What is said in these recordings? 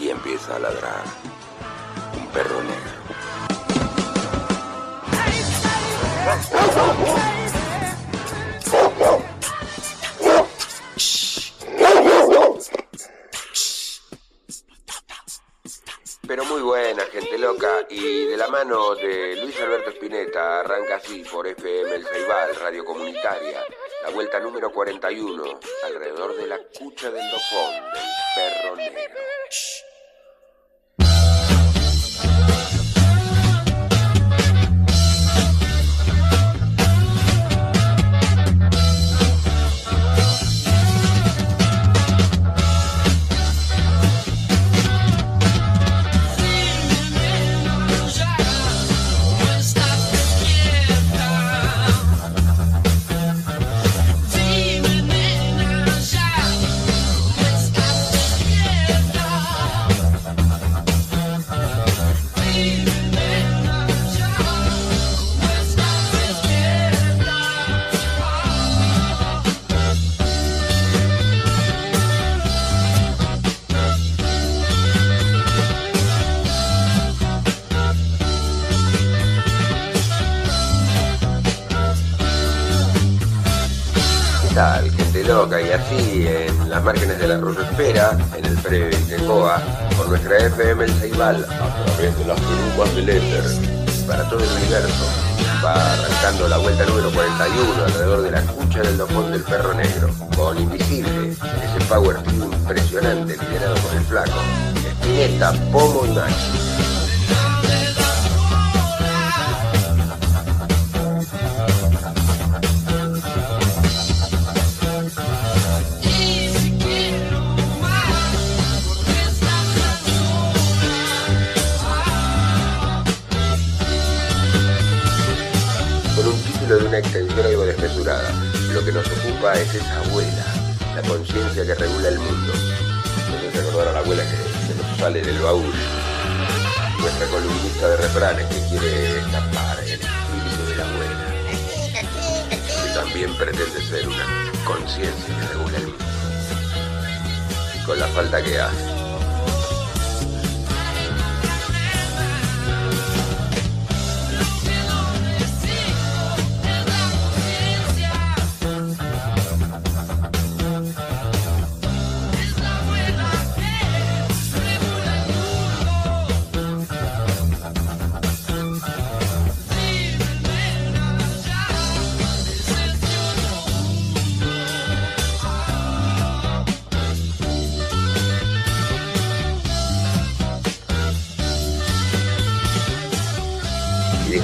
aquí empieza a ladrar un perro negro. Pero muy buena, gente loca. Y de la mano de Luis Alberto Spinetta, arranca así por FM El Ceibal, Radio Comunitaria. La vuelta número 41, alrededor de la cucha del dofón del perro negro. FM El Ceibal, a través de las perucas del éter, para todo el universo, va arrancando la vuelta número 41 alrededor de la cucha del dofón del perro negro, con Invisible, ese power trio impresionante liderado por el flaco, Espineta, Pomo y Maxi. Ocupa es esa abuela, la conciencia que regula el mundo. Nos recordar a la abuela que se nos sale del baúl. Nuestra columnista de refranes que quiere escapar el espíritu de la abuela. Que también pretende ser una conciencia que regula el mundo. Con la falta que hace.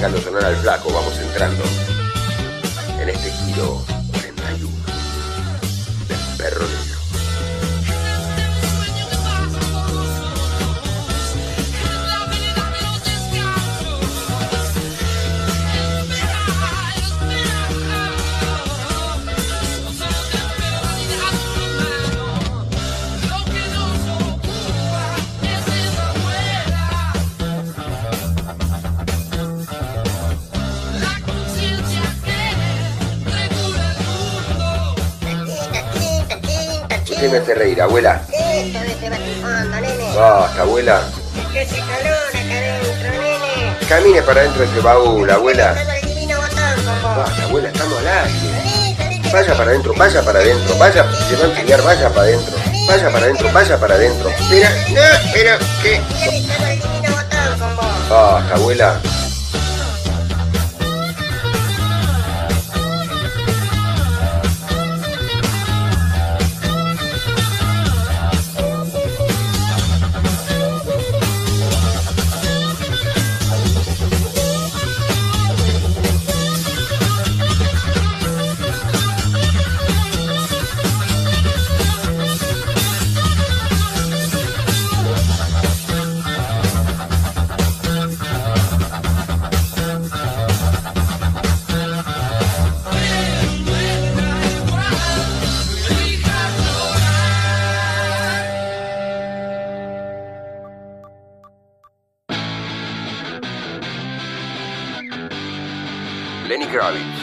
Dejando sonar al flaco, vamos entrando en este giro ¿Qué me hace reír, abuela? Esto de este batifondo, nene. Basta, abuela. Es que hace calor acá adentro, nene. Camine para adentro de ese baúl, abuela. Basta, abuela, estamos al aire. Vaya para adentro, vaya para adentro, vaya, se va a enfriar, vaya para adentro. Vaya para adentro, vaya para adentro. Mira, no, pero, ¿qué? Ya le Kravitz.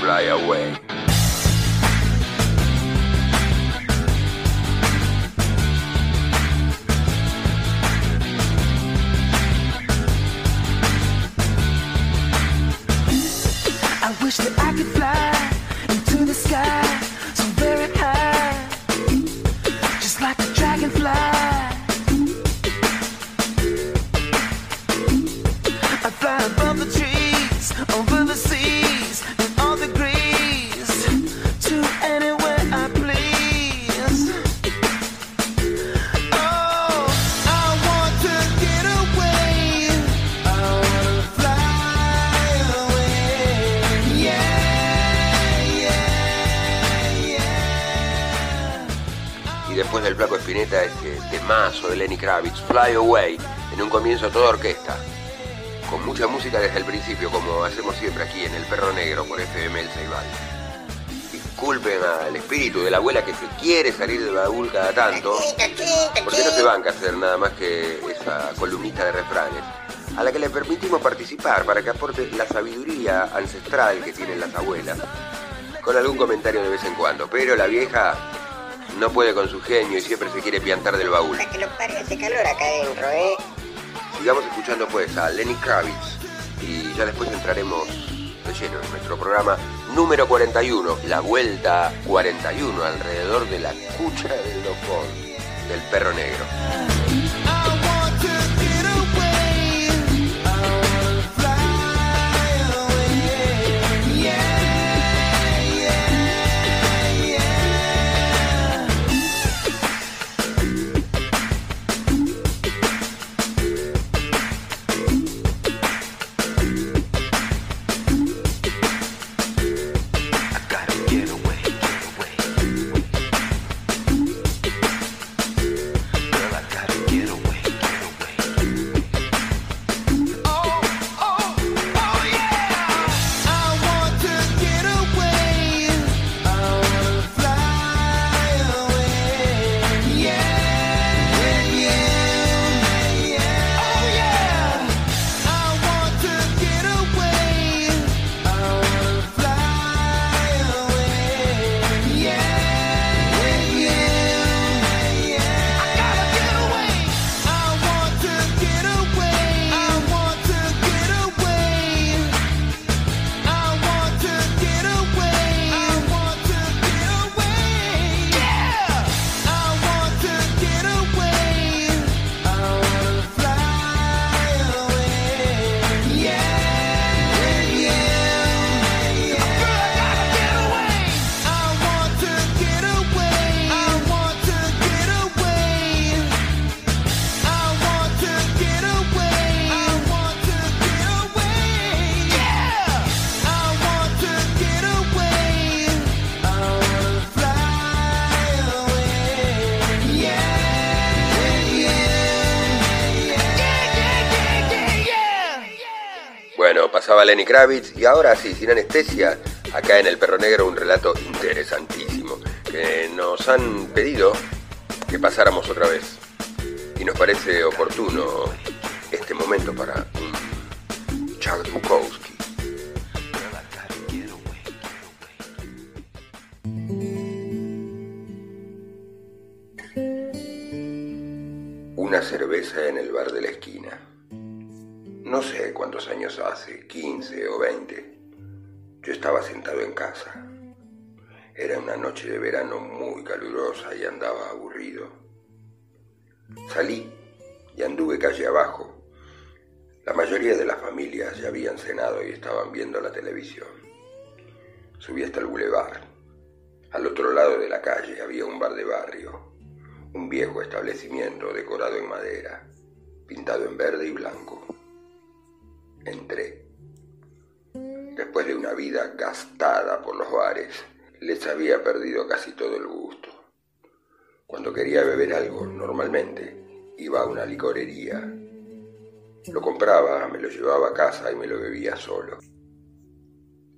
Fly away. Fly Away, en un comienzo toda orquesta. Con mucha música desde el principio, como hacemos siempre aquí en El Perro Negro por FM El Ceibal. Disculpen al espíritu de la abuela que se quiere salir del baúl cada tanto, porque no se chita. banca hacer nada más que esa columnista de refranes, a la que le permitimos participar para que aporte la sabiduría ancestral que tienen las abuelas, con algún comentario de vez en cuando. Pero la vieja no puede con su genio y siempre se quiere piantar del baúl. Hasta que lo pare ese calor acá adentro, ¿eh? Sigamos escuchando pues a Lenny Kravitz y ya después entraremos de lleno en nuestro programa número 41, la vuelta 41 alrededor de la cucha del dofón del perro negro. Lenny Kravitz y ahora sí, sin anestesia, acá en El Perro Negro un relato interesantísimo que nos han pedido que pasáramos otra vez. Y nos parece oportuno este momento para Charles Bukowski. Una cerveza en el bar de la esquina. No sé cuántos años hace, 15 o 20. Yo estaba sentado en casa. Era una noche de verano muy calurosa y andaba aburrido. Salí y anduve calle abajo. La mayoría de las familias ya habían cenado y estaban viendo la televisión. Subí hasta el bulevar. Al otro lado de la calle había un bar de barrio, un viejo establecimiento decorado en madera, pintado en verde y blanco. Entré. Después de una vida gastada por los bares, les había perdido casi todo el gusto. Cuando quería beber algo, normalmente iba a una licorería. Lo compraba, me lo llevaba a casa y me lo bebía solo.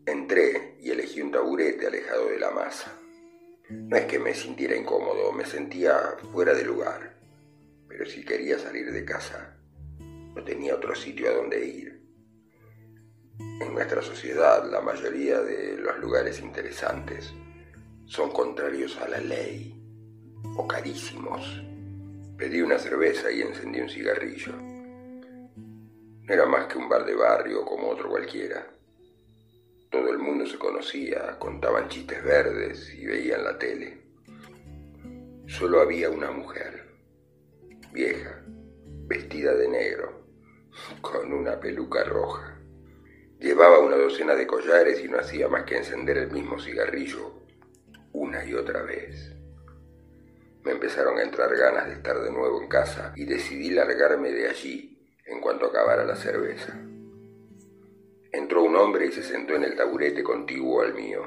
Entré y elegí un taburete alejado de la masa. No es que me sintiera incómodo, me sentía fuera de lugar. Pero si quería salir de casa, no tenía otro sitio a donde ir. En nuestra sociedad, la mayoría de los lugares interesantes son contrarios a la ley o carísimos. Pedí una cerveza y encendí un cigarrillo. No era más que un bar de barrio como otro cualquiera. Todo el mundo se conocía, contaban chistes verdes y veían la tele. Solo había una mujer, vieja, vestida de negro, con una peluca roja. Llevaba una docena de collares y no hacía más que encender el mismo cigarrillo una y otra vez. Me empezaron a entrar ganas de estar de nuevo en casa y decidí largarme de allí en cuanto acabara la cerveza. Entró un hombre y se sentó en el taburete contiguo al mío.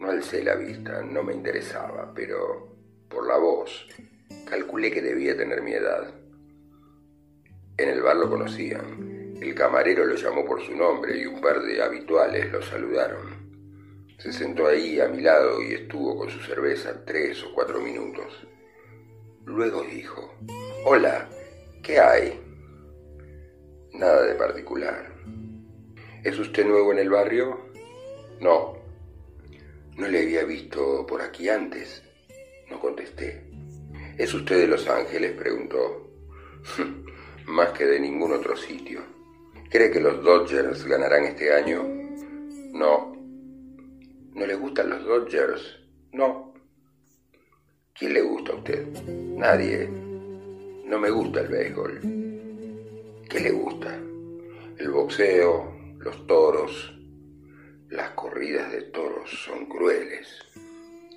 No alcé la vista, no me interesaba, pero por la voz calculé que debía tener mi edad. En el bar lo conocían. El camarero lo llamó por su nombre y un par de habituales lo saludaron. Se sentó ahí a mi lado y estuvo con su cerveza tres o cuatro minutos. Luego dijo, Hola, ¿qué hay? Nada de particular. ¿Es usted nuevo en el barrio? No. No le había visto por aquí antes. No contesté. ¿Es usted de Los Ángeles? preguntó. Más que de ningún otro sitio. ¿Cree que los Dodgers ganarán este año? No. ¿No le gustan los Dodgers? No. ¿Quién le gusta a usted? Nadie. No me gusta el béisbol. ¿Qué le gusta? El boxeo, los toros, las corridas de toros son crueles.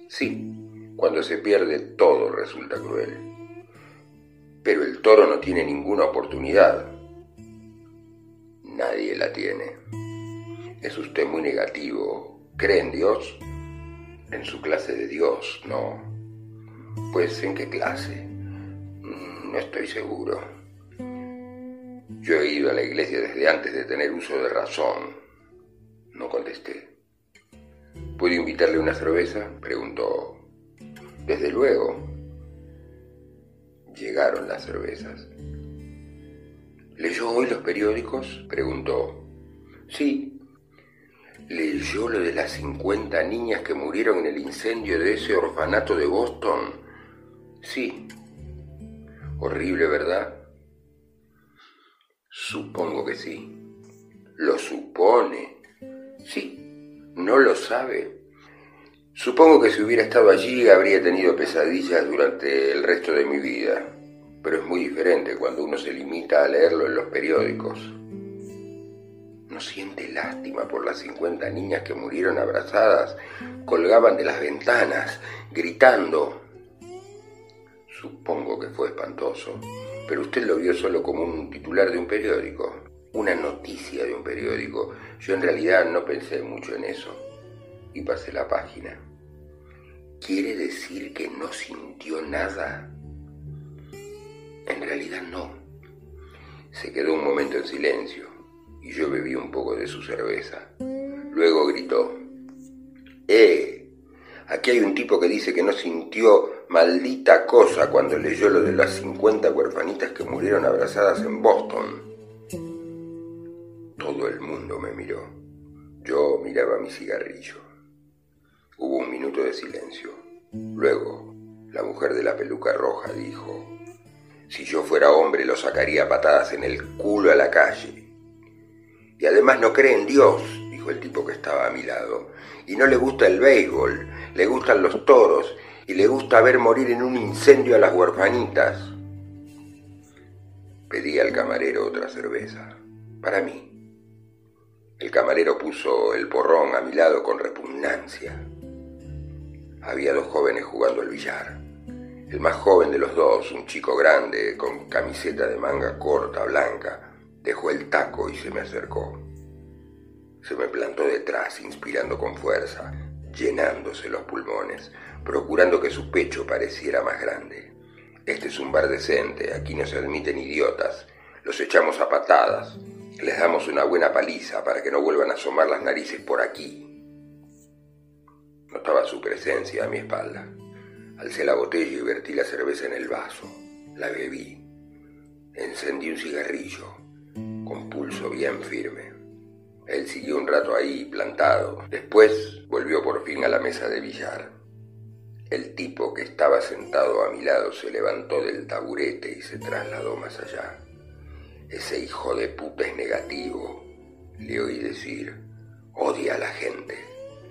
Sí, cuando se pierde todo resulta cruel. Pero el toro no tiene ninguna oportunidad. Nadie la tiene. Es usted muy negativo. ¿Cree en Dios? En su clase de Dios, no. Pues ¿en qué clase? Mm, no estoy seguro. Yo he ido a la iglesia desde antes de tener uso de razón. No contesté. ¿Puedo invitarle una cerveza? Preguntó. Desde luego. Llegaron las cervezas. ¿Leyó hoy los periódicos? Preguntó. Sí. ¿Leyó lo de las 50 niñas que murieron en el incendio de ese orfanato de Boston? Sí. Horrible, ¿verdad? Supongo que sí. ¿Lo supone? Sí. ¿No lo sabe? Supongo que si hubiera estado allí habría tenido pesadillas durante el resto de mi vida, pero es muy diferente cuando uno se limita a leerlo en los periódicos. ¿No siente lástima por las 50 niñas que murieron abrazadas, colgaban de las ventanas, gritando? Supongo que fue espantoso, pero usted lo vio solo como un titular de un periódico, una noticia de un periódico. Yo en realidad no pensé mucho en eso y pasé la página. ¿Quiere decir que no sintió nada? En realidad no. Se quedó un momento en silencio y yo bebí un poco de su cerveza. Luego gritó, ¡Eh! Aquí hay un tipo que dice que no sintió maldita cosa cuando leyó lo de las 50 huerfanitas que murieron abrazadas en Boston. Todo el mundo me miró. Yo miraba mi cigarrillo. Hubo un minuto de silencio. Luego, la mujer de la peluca roja dijo, si yo fuera hombre lo sacaría a patadas en el culo a la calle. Y además no cree en Dios, dijo el tipo que estaba a mi lado. Y no le gusta el béisbol, le gustan los toros y le gusta ver morir en un incendio a las huerfanitas. Pedí al camarero otra cerveza, para mí. El camarero puso el porrón a mi lado con repugnancia. Había dos jóvenes jugando al billar. El más joven de los dos, un chico grande, con camiseta de manga corta, blanca, dejó el taco y se me acercó. Se me plantó detrás, inspirando con fuerza, llenándose los pulmones, procurando que su pecho pareciera más grande. Este es un bar decente, aquí no se admiten idiotas, los echamos a patadas, les damos una buena paliza para que no vuelvan a asomar las narices por aquí. Notaba su presencia a mi espalda. Alcé la botella y vertí la cerveza en el vaso. La bebí. Encendí un cigarrillo, con pulso bien firme. Él siguió un rato ahí, plantado. Después volvió por fin a la mesa de billar. El tipo que estaba sentado a mi lado se levantó del taburete y se trasladó más allá. Ese hijo de puta es negativo, le oí decir. Odia a la gente.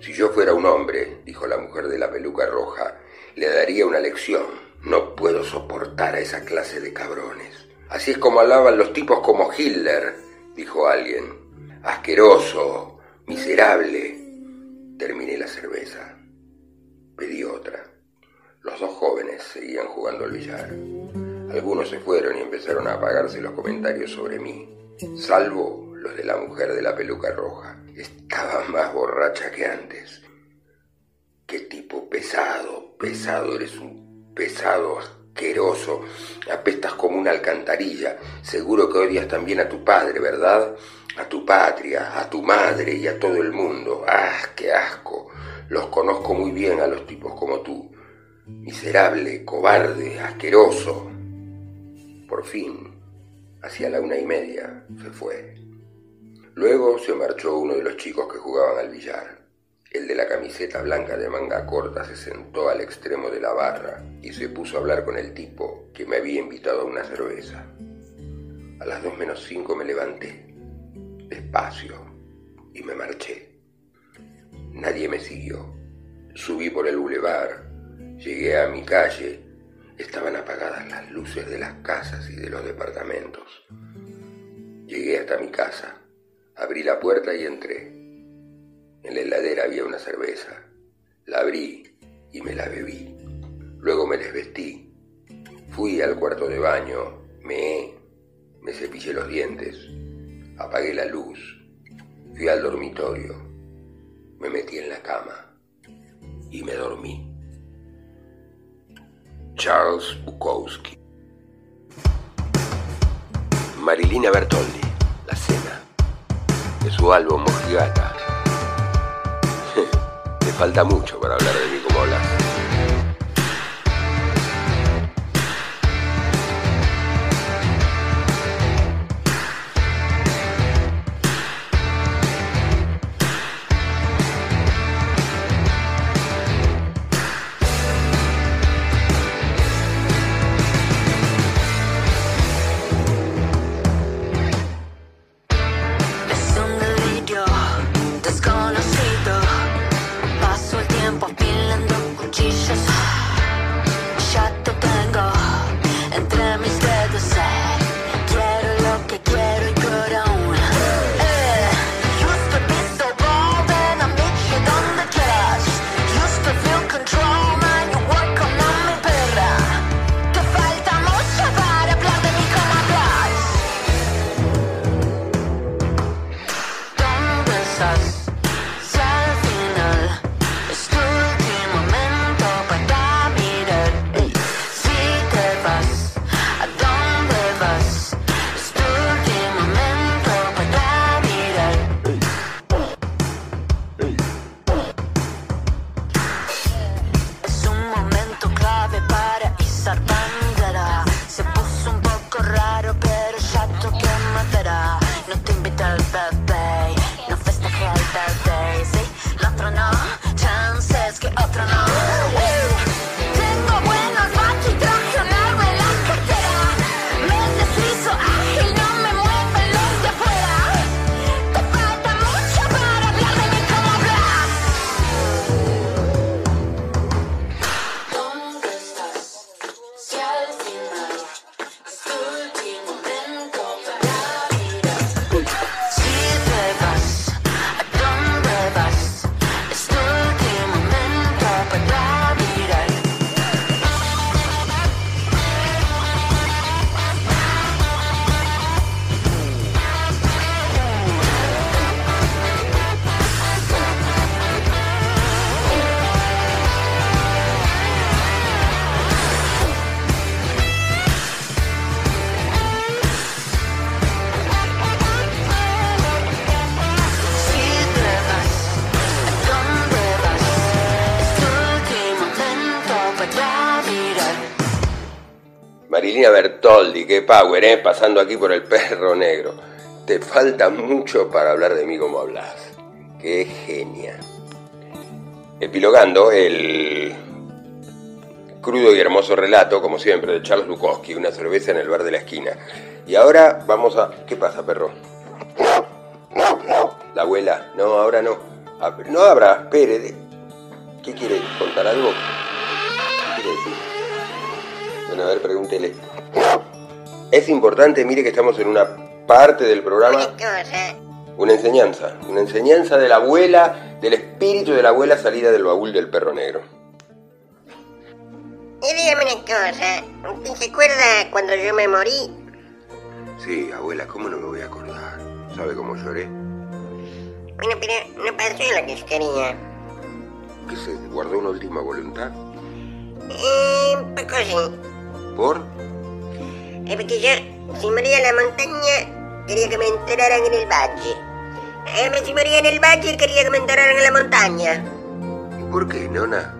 Si yo fuera un hombre, dijo la mujer de la peluca roja, le daría una lección. No puedo soportar a esa clase de cabrones. Así es como alaban los tipos como Hitler, dijo alguien. Asqueroso, miserable. Terminé la cerveza. Pedí otra. Los dos jóvenes seguían jugando al billar. Algunos se fueron y empezaron a apagarse los comentarios sobre mí, salvo los de la mujer de la peluca roja. Estaba más borracha que antes. Qué tipo pesado, pesado, eres un pesado asqueroso. Apestas como una alcantarilla. Seguro que odias también a tu padre, ¿verdad? A tu patria, a tu madre y a todo el mundo. ¡Ah, qué asco! Los conozco muy bien a los tipos como tú. Miserable, cobarde, asqueroso. Por fin, hacia la una y media, se fue. Luego se marchó uno de los chicos que jugaban al billar. El de la camiseta blanca de manga corta se sentó al extremo de la barra y se puso a hablar con el tipo que me había invitado a una cerveza. A las dos menos cinco me levanté, despacio, y me marché. Nadie me siguió. Subí por el bulevar, llegué a mi calle, estaban apagadas las luces de las casas y de los departamentos. Llegué hasta mi casa, abrí la puerta y entré. En la heladera había una cerveza. La abrí y me la bebí. Luego me desvestí. Fui al cuarto de baño, me me cepillé los dientes, apagué la luz, fui al dormitorio, me metí en la cama y me dormí. Charles Bukowski. Marilina Bertoldi, La Cena, de su álbum Mojigata. Me falta mucho para hablar de mí como power, ¿eh? Pasando aquí por el perro negro. Te falta mucho para hablar de mí como hablas. Qué genia. Epilogando el crudo y hermoso relato, como siempre, de Charles Bukowski, una cerveza en el bar de la esquina. Y ahora vamos a... ¿Qué pasa, perro? La abuela. No, ahora no. Ah, No abra, espere. ¿Qué quiere? ¿Contar algo? ¿Qué quiere decir? Bueno, a ver, pregúntele. Es importante, mire que estamos en una parte del programa, Una cosa. una enseñanza. Una enseñanza de la abuela, del espíritu de la abuela salida del baúl del perro negro. Y dígame una cosa. ¿Usted se acuerda cuando yo me morí? Sí, abuela, ¿cómo no me voy a acordar? ¿Sabe cómo lloré? Bueno, pero no pasó lo que yo quería. ¿Que se guardó una última voluntad? Eh, poco sí. ¿Por? Es porque yo, si moría en la montaña, quería que me enterraran en el valle. Si moría en el valle, quería que me enterraran en la montaña. ¿Y por qué, nona?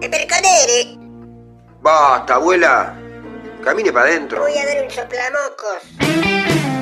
Eh, pero cadere, Basta, abuela. Camine para adentro. voy a dar un soplamocos.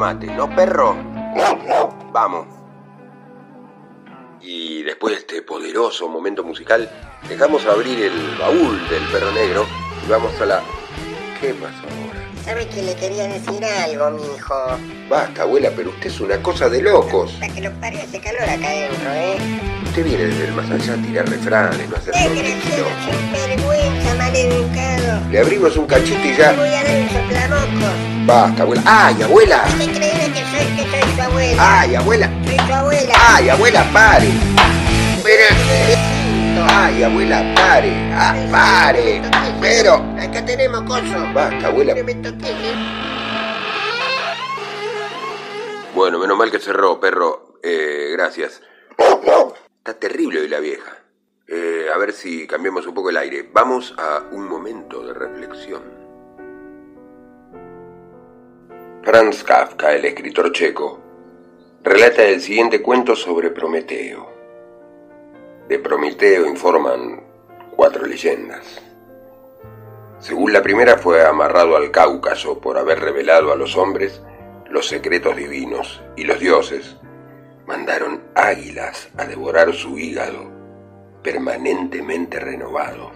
Tomate, ¿no, perro? Vamos. Y después de este poderoso momento musical, dejamos abrir el baúl del perro negro y vamos a la... ¿Qué pasó ahora? ¿Sabe que le quería decir algo, mijo? Basta, abuela, pero usted es una cosa de locos. Para que lo pare ese calor acá adentro, ¿eh? Usted viene desde el más allá a tirar refranes, no hacer sin vergüenza, maleducado. Le abrimos un cachito y ya. Voy a dar un. Basta, abuela. ¡Ay, abuela! Es increíble que soy, que soy su abuela. ¡Ay, abuela! Soy su abuela. ¡Ay, abuela, pare! Pero... ¡Ay, abuela, pare! ¡Ah, pare! Pero... Acá tenemos coso. Basta, abuela. No me toques, ¿eh? Bueno, menos mal que cerró, perro. Eh, gracias. Está terrible hoy la vieja. Eh, a ver si cambiamos un poco el aire. Vamos a un momento de reflexión. Franz Kafka, el escritor checo, relata el siguiente cuento sobre Prometeo. De Prometeo informan cuatro leyendas. Según la primera fue amarrado al Cáucaso por haber revelado a los hombres los secretos divinos y los dioses mandaron águilas a devorar su hígado permanentemente renovado.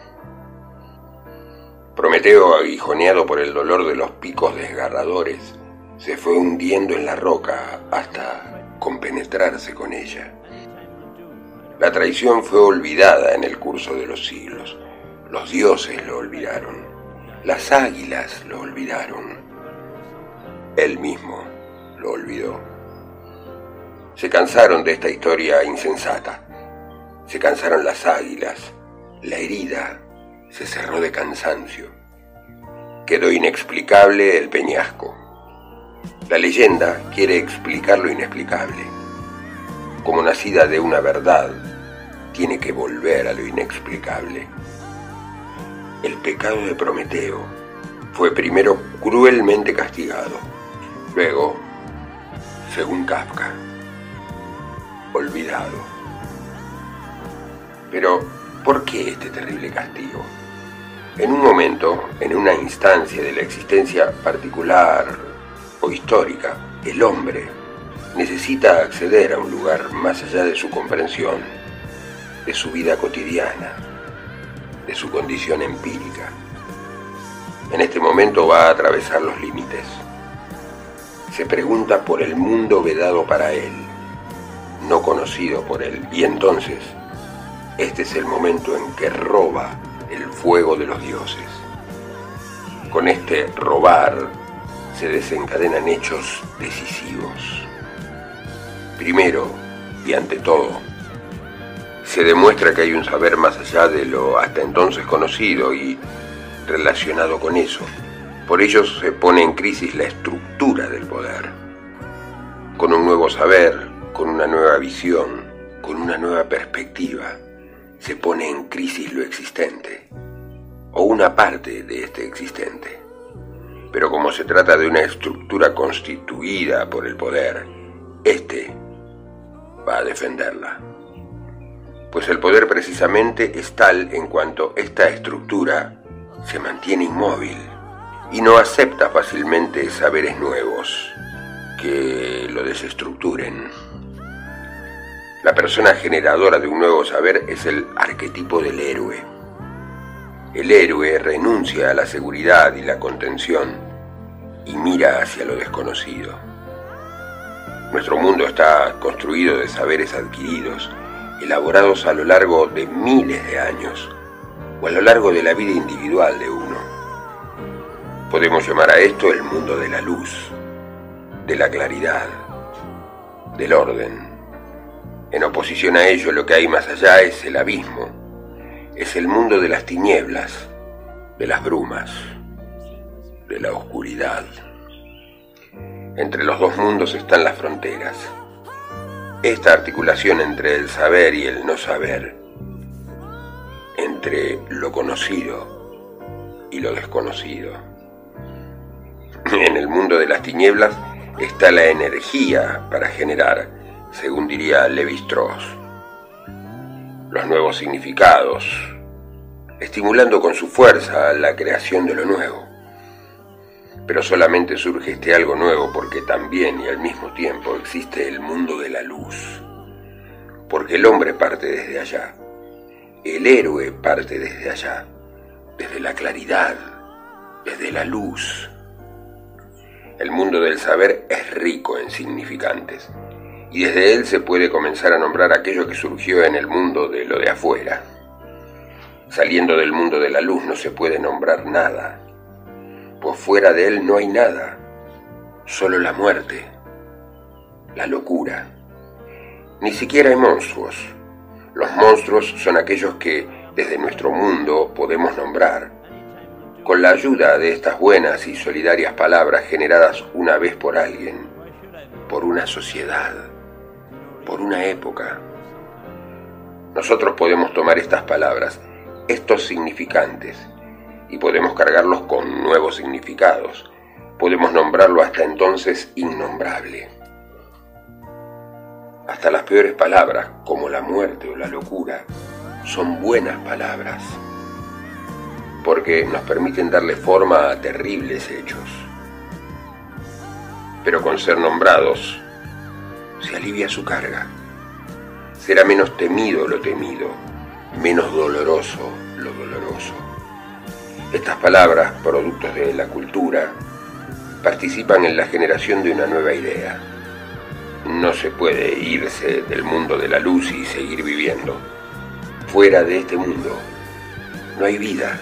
Prometeo, aguijoneado por el dolor de los picos desgarradores, se fue hundiendo en la roca hasta compenetrarse con ella. La traición fue olvidada en el curso de los siglos. Los dioses lo olvidaron. Las águilas lo olvidaron. Él mismo lo olvidó. Se cansaron de esta historia insensata. Se cansaron las águilas. La herida se cerró de cansancio. Quedó inexplicable el peñasco. La leyenda quiere explicar lo inexplicable. Como nacida de una verdad, tiene que volver a lo inexplicable. El pecado de Prometeo fue primero cruelmente castigado, luego, según Kafka, olvidado. Pero, ¿por qué este terrible castigo? En un momento, en una instancia de la existencia particular o histórica, el hombre necesita acceder a un lugar más allá de su comprensión, de su vida cotidiana, de su condición empírica. En este momento va a atravesar los límites. Se pregunta por el mundo vedado para él, no conocido por él, y entonces este es el momento en que roba el fuego de los dioses. Con este robar se desencadenan hechos decisivos. Primero, y ante todo, se demuestra que hay un saber más allá de lo hasta entonces conocido y relacionado con eso. Por ello se pone en crisis la estructura del poder. Con un nuevo saber, con una nueva visión, con una nueva perspectiva, se pone en crisis lo existente, o una parte de este existente. Pero como se trata de una estructura constituida por el poder, este va a defenderla. Pues el poder precisamente es tal en cuanto esta estructura se mantiene inmóvil y no acepta fácilmente saberes nuevos que lo desestructuren. La persona generadora de un nuevo saber es el arquetipo del héroe. El héroe renuncia a la seguridad y la contención y mira hacia lo desconocido. Nuestro mundo está construido de saberes adquiridos, elaborados a lo largo de miles de años o a lo largo de la vida individual de uno. Podemos llamar a esto el mundo de la luz, de la claridad, del orden. En oposición a ello lo que hay más allá es el abismo, es el mundo de las tinieblas, de las brumas, de la oscuridad. Entre los dos mundos están las fronteras. Esta articulación entre el saber y el no saber, entre lo conocido y lo desconocido. En el mundo de las tinieblas está la energía para generar, según diría Levi Strauss, los nuevos significados, estimulando con su fuerza la creación de lo nuevo. Pero solamente surge este algo nuevo porque también y al mismo tiempo existe el mundo de la luz. Porque el hombre parte desde allá. El héroe parte desde allá. Desde la claridad. Desde la luz. El mundo del saber es rico en significantes. Y desde él se puede comenzar a nombrar aquello que surgió en el mundo de lo de afuera. Saliendo del mundo de la luz no se puede nombrar nada, pues fuera de él no hay nada, solo la muerte, la locura. Ni siquiera hay monstruos. Los monstruos son aquellos que desde nuestro mundo podemos nombrar, con la ayuda de estas buenas y solidarias palabras generadas una vez por alguien, por una sociedad, por una época. Nosotros podemos tomar estas palabras, estos significantes, y podemos cargarlos con nuevos significados. Podemos nombrarlo hasta entonces innombrable. Hasta las peores palabras, como la muerte o la locura, son buenas palabras, porque nos permiten darle forma a terribles hechos. Pero con ser nombrados, se alivia su carga. Será menos temido lo temido, menos doloroso lo doloroso. Estas palabras, productos de la cultura, participan en la generación de una nueva idea. No se puede irse del mundo de la luz y seguir viviendo. Fuera de este mundo no hay vida,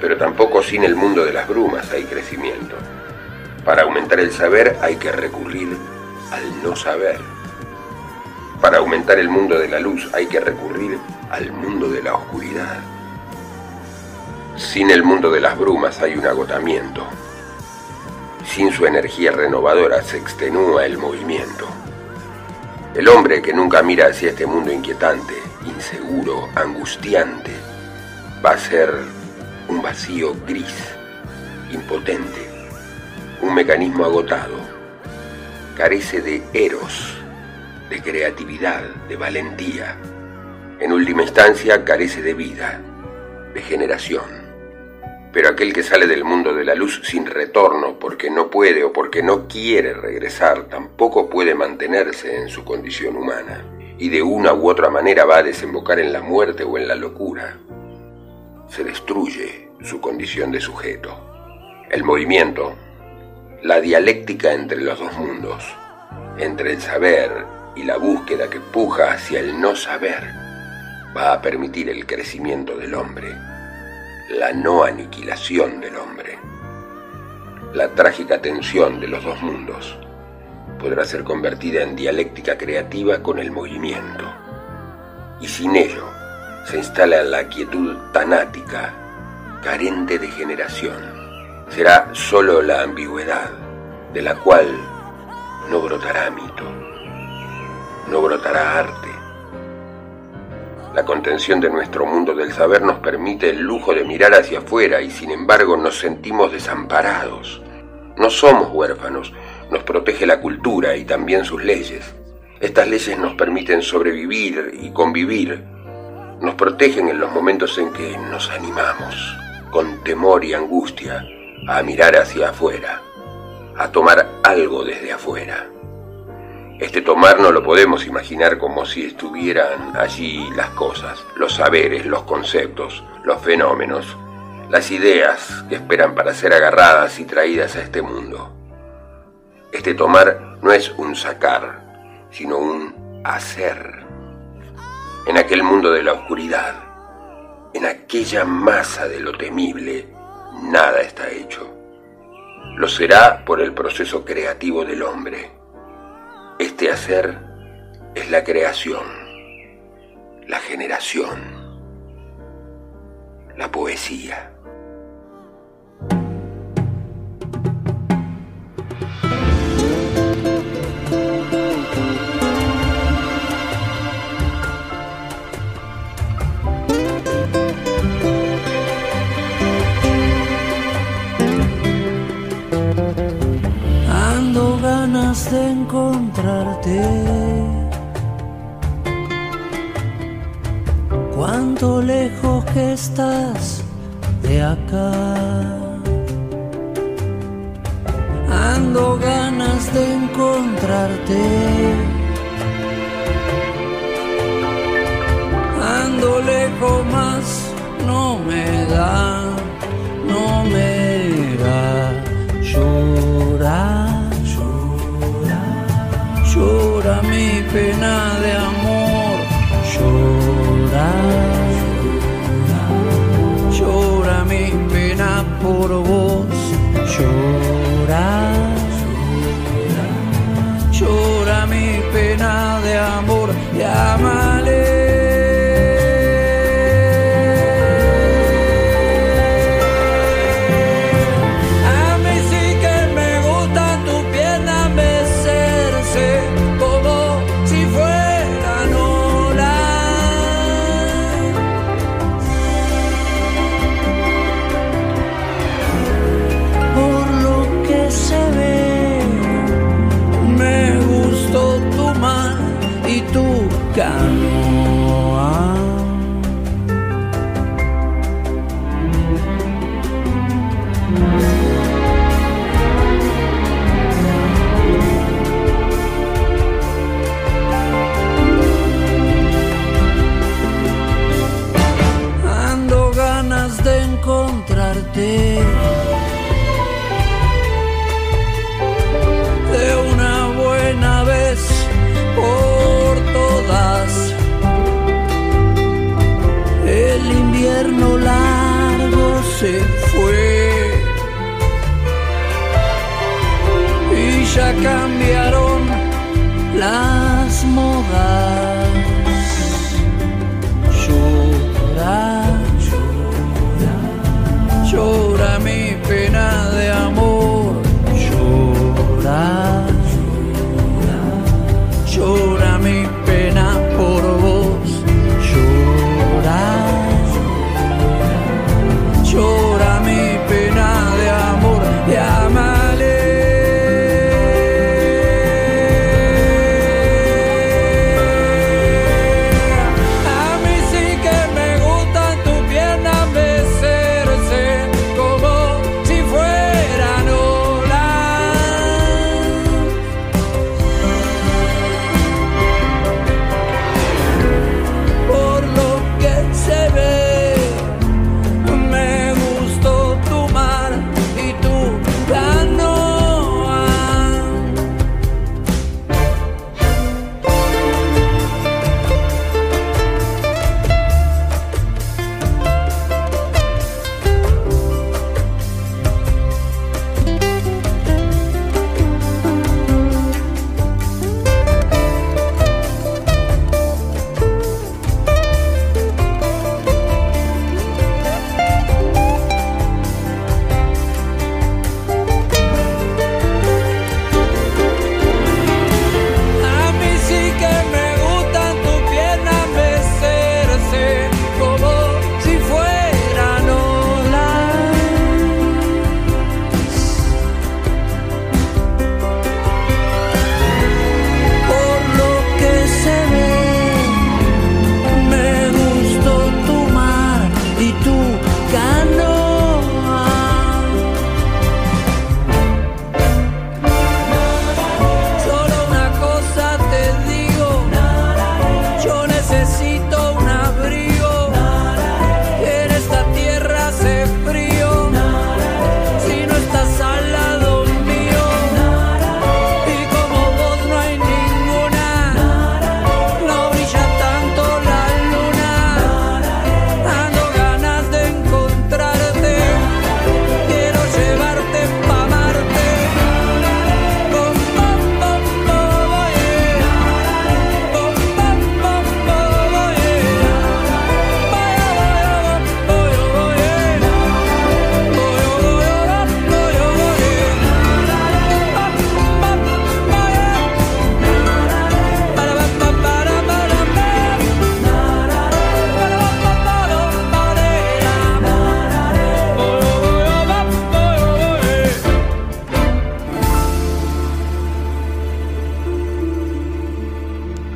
pero tampoco sin el mundo de las brumas hay crecimiento. Para aumentar el saber hay que recurrir al no saber. Para aumentar el mundo de la luz hay que recurrir al mundo de la oscuridad. Sin el mundo de las brumas hay un agotamiento. Sin su energía renovadora se extenúa el movimiento. El hombre que nunca mira hacia este mundo inquietante, inseguro, angustiante, va a ser un vacío gris, impotente, un mecanismo agotado. Carece de eros, de creatividad, de valentía. En última instancia, carece de vida, de generación. Pero aquel que sale del mundo de la luz sin retorno porque no puede o porque no quiere regresar, tampoco puede mantenerse en su condición humana. Y de una u otra manera va a desembocar en la muerte o en la locura. Se destruye su condición de sujeto. El movimiento, la dialéctica entre los dos mundos, entre el saber y la búsqueda que puja hacia el no saber, va a permitir el crecimiento del hombre la no aniquilación del hombre. La trágica tensión de los dos mundos podrá ser convertida en dialéctica creativa con el movimiento. Y sin ello se instala la quietud tanática, carente de generación. Será sólo la ambigüedad, de la cual no brotará mito, no brotará arte, la contención de nuestro mundo del saber nos permite el lujo de mirar hacia afuera y sin embargo nos sentimos desamparados. No somos huérfanos, nos protege la cultura y también sus leyes. Estas leyes nos permiten sobrevivir y convivir. Nos protegen en los momentos en que nos animamos, con temor y angustia, a mirar hacia afuera, a tomar algo desde afuera. Este tomar no lo podemos imaginar como si estuvieran allí las cosas, los saberes, los conceptos, los fenómenos, las ideas que esperan para ser agarradas y traídas a este mundo. Este tomar no es un sacar, sino un hacer. En aquel mundo de la oscuridad, en aquella masa de lo temible, nada está hecho. Lo será por el proceso creativo del hombre este hacer es la creación, la generación, la poesía. De encontrarte. Cuánto lejos que estás de acá. Ando ganas de encontrarte. Ando lejos más, no me da, no me da llorar llora mi pena de amor, llora, llora, llora mi pena por vos, llora, llora, llora mi pena de amor, de amar.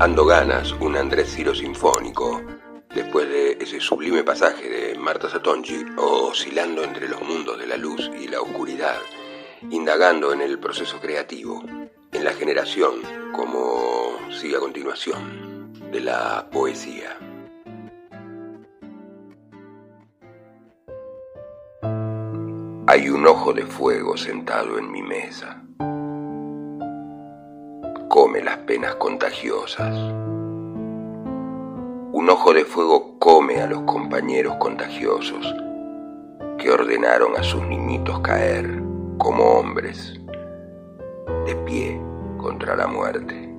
Ando ganas, un Andrés Ciro sinfónico, después de ese sublime pasaje de Marta Satonji, oscilando entre los mundos de la luz y la oscuridad, indagando en el proceso creativo, en la generación, como sigue a continuación, de la poesía. Hay un ojo de fuego sentado en mi mesa come las penas contagiosas. Un ojo de fuego come a los compañeros contagiosos que ordenaron a sus niñitos caer como hombres, de pie contra la muerte.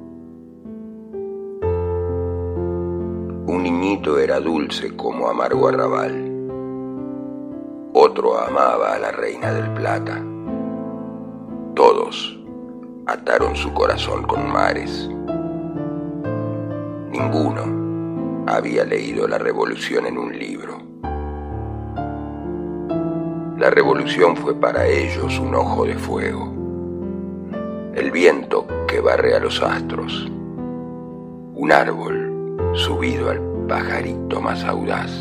Un niñito era dulce como amargo arrabal. Otro amaba a la reina del plata. Todos ataron su corazón con mares. Ninguno había leído la revolución en un libro. La revolución fue para ellos un ojo de fuego, el viento que barre a los astros, un árbol subido al pajarito más audaz,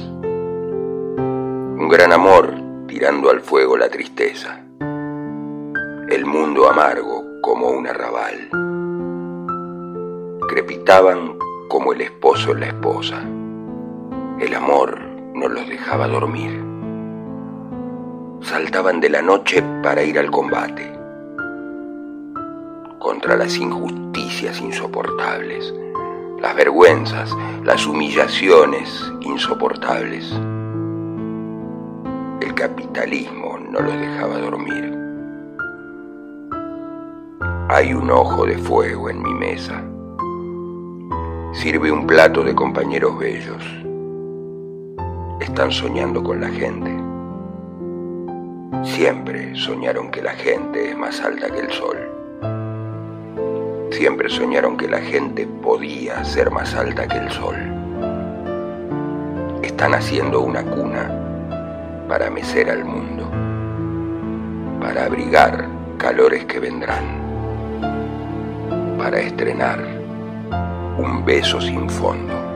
un gran amor tirando al fuego la tristeza, el mundo amargo como un arrabal, crepitaban como el esposo en la esposa, el amor no los dejaba dormir saltaban de la noche para ir al combate contra las injusticias insoportables, las vergüenzas, las humillaciones insoportables. El capitalismo no los dejaba dormir. Hay un ojo de fuego en mi mesa. Sirve un plato de compañeros bellos. Están soñando con la gente. Siempre soñaron que la gente es más alta que el sol. Siempre soñaron que la gente podía ser más alta que el sol. Están haciendo una cuna para mecer al mundo, para abrigar calores que vendrán, para estrenar un beso sin fondo.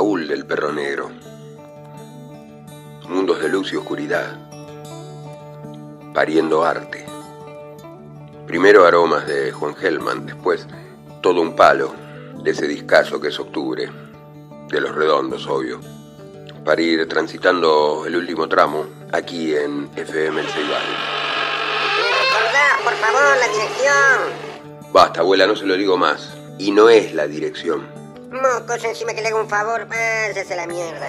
Baúl del perro negro. Mundos de luz y oscuridad. Pariendo arte. Primero aromas de Juan Gelman, después todo un palo de ese discazo que es octubre, de los redondos, obvio. Para ir transitando el último tramo aquí en FM El Ceibal. Por favor, la dirección. Basta, abuela, no se lo digo más. Y no es la dirección. Mocos, encima que le hago un favor, váyase a la mierda.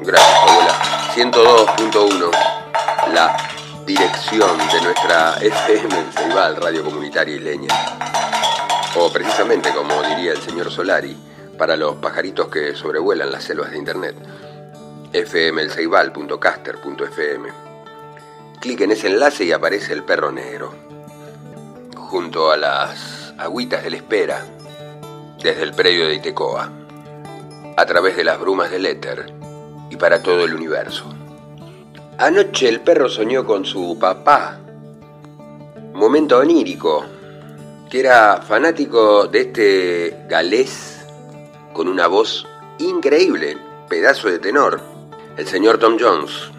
Gracias, abuela. 102.1, la dirección de nuestra FM Ceibal, Radio Comunitaria Isleña. O precisamente, como diría el señor Solari, para los pajaritos que sobrevuelan las selvas de Internet, fmelceibal.caster.fm. Clic en ese enlace y aparece el perro negro, junto a las agüitas de la espera, desde el predio de Itecoa, a través de las brumas del éter y para todo el universo. Anoche el perro soñó con su papá, momento onírico, que era fanático de este galés con una voz increíble, pedazo de tenor, el señor Tom Jones.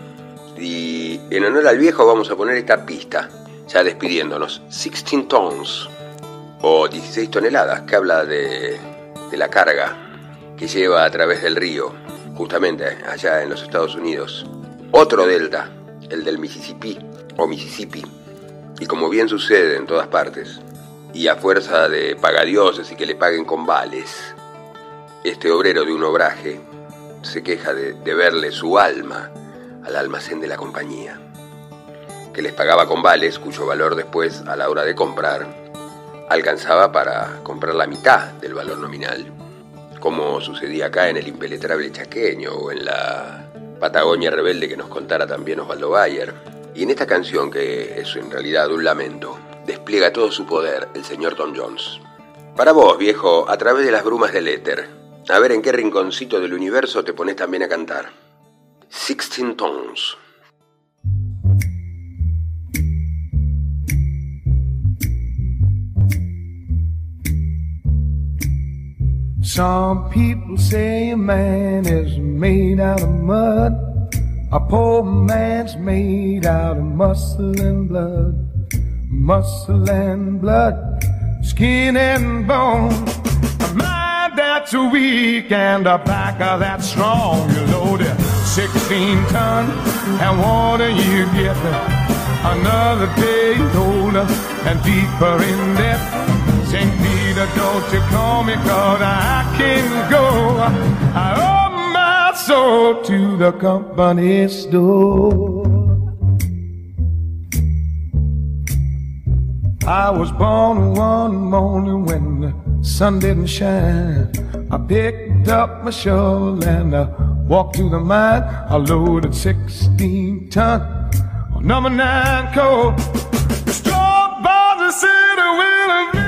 Y en honor al viejo vamos a poner esta pista, ya despidiéndonos, 16 Tons, o 16 toneladas, que habla de, la carga que lleva a través del río, justamente allá en los Estados Unidos. Otro delta, el del Mississippi, o Mississippi, y como bien sucede en todas partes, y a fuerza de pagadioses y que le paguen con vales, este obrero de un obraje se queja de, de verle su alma al almacén de la compañía, que les pagaba con vales cuyo valor después, a la hora de comprar, alcanzaba para comprar la mitad del valor nominal, como sucedía acá en el impenetrable chaqueño o en la Patagonia rebelde que nos contara también Osvaldo Bayer. Y en esta canción, que es en realidad un lamento, despliega todo su poder el señor Tom Jones. Para vos, viejo, a través de las brumas del éter, a ver en qué rinconcito del universo te pones también a cantar. Sixteen Tones. Some people say a man is made out of mud. A poor man's made out of muscle and blood. Muscle and blood, skin and bone. A mind that's weak and a backer that's strong. You loaded 16 ton and water you get another day older and deeper in debt. St. Peter, don't you call me cause I can go. I owe my soul to the company store. I was born one morning when the sun didn't shine. I picked up my shovel and I walked to the mine. I loaded 16 ton on number nine coal. Straw by the city with a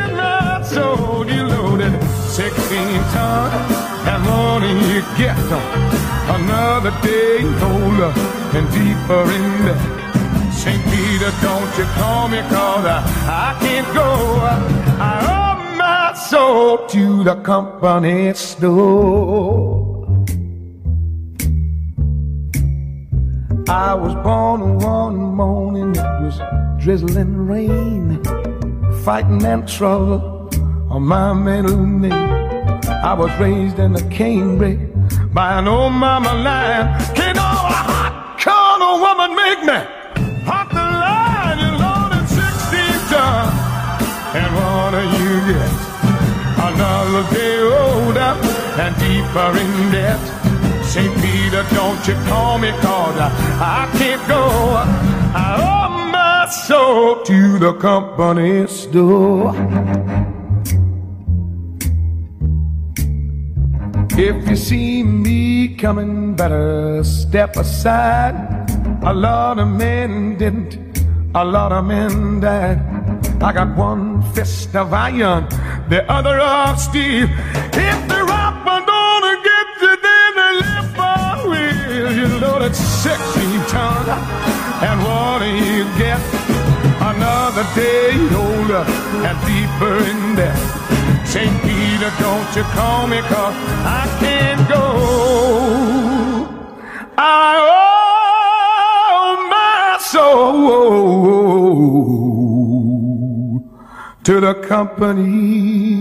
16 ton and morning you get another day older and deeper in debt. St. Peter, don't you call me cause I, I can't go. I owe my soul to the company store. I was born one morning, it was drizzling rain, fighting and trouble on my middle. I was raised in a canebrake by an old mama lion. Can't no hot corner woman make me Hop the line, you loaded 16 ton. And what do you get? Another day older and deeper in debt. St. Peter, don't you call me cause I, I can't go. I owe my soul to the company store. If you see me coming, better step aside. A lot of men didn't, a lot of men died. I got one fist of iron, the other of steel. If the was gonna get you, then the left I will. You loaded 16 ton, and what do you get? Another day older and deeper in debt. St. Peter Rita, don't you call me cause I can't go. I owe my soul to the company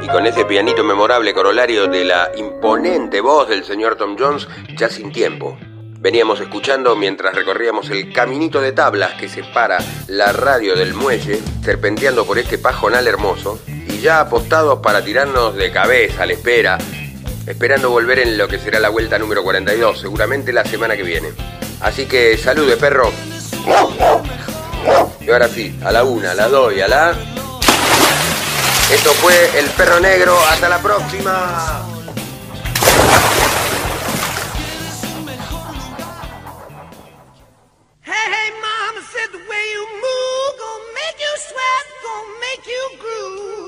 Y con ese pianito memorable corolario de la imponente voz del señor Tom Jones, ya sin tiempo. Veníamos escuchando mientras recorríamos el caminito de tablas que separa la radio del muelle, serpenteando por este pajonal hermoso, y ya apostados para tirarnos de cabeza a la espera, esperando volver en lo que será la vuelta número 42, seguramente la semana que viene. Así que salude, perro. Y ahora sí, a la una, a la dos y a la... Esto fue El Perro Negro. Hasta la próxima. you grew.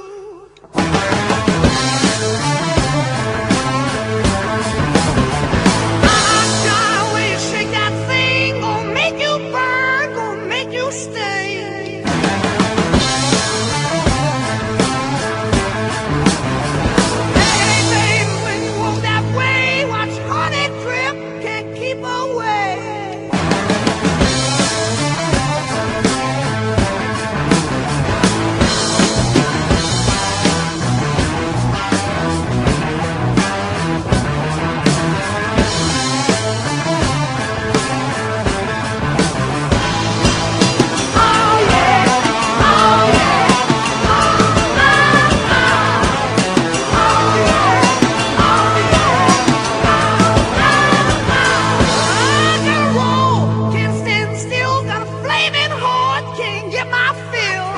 get my fill.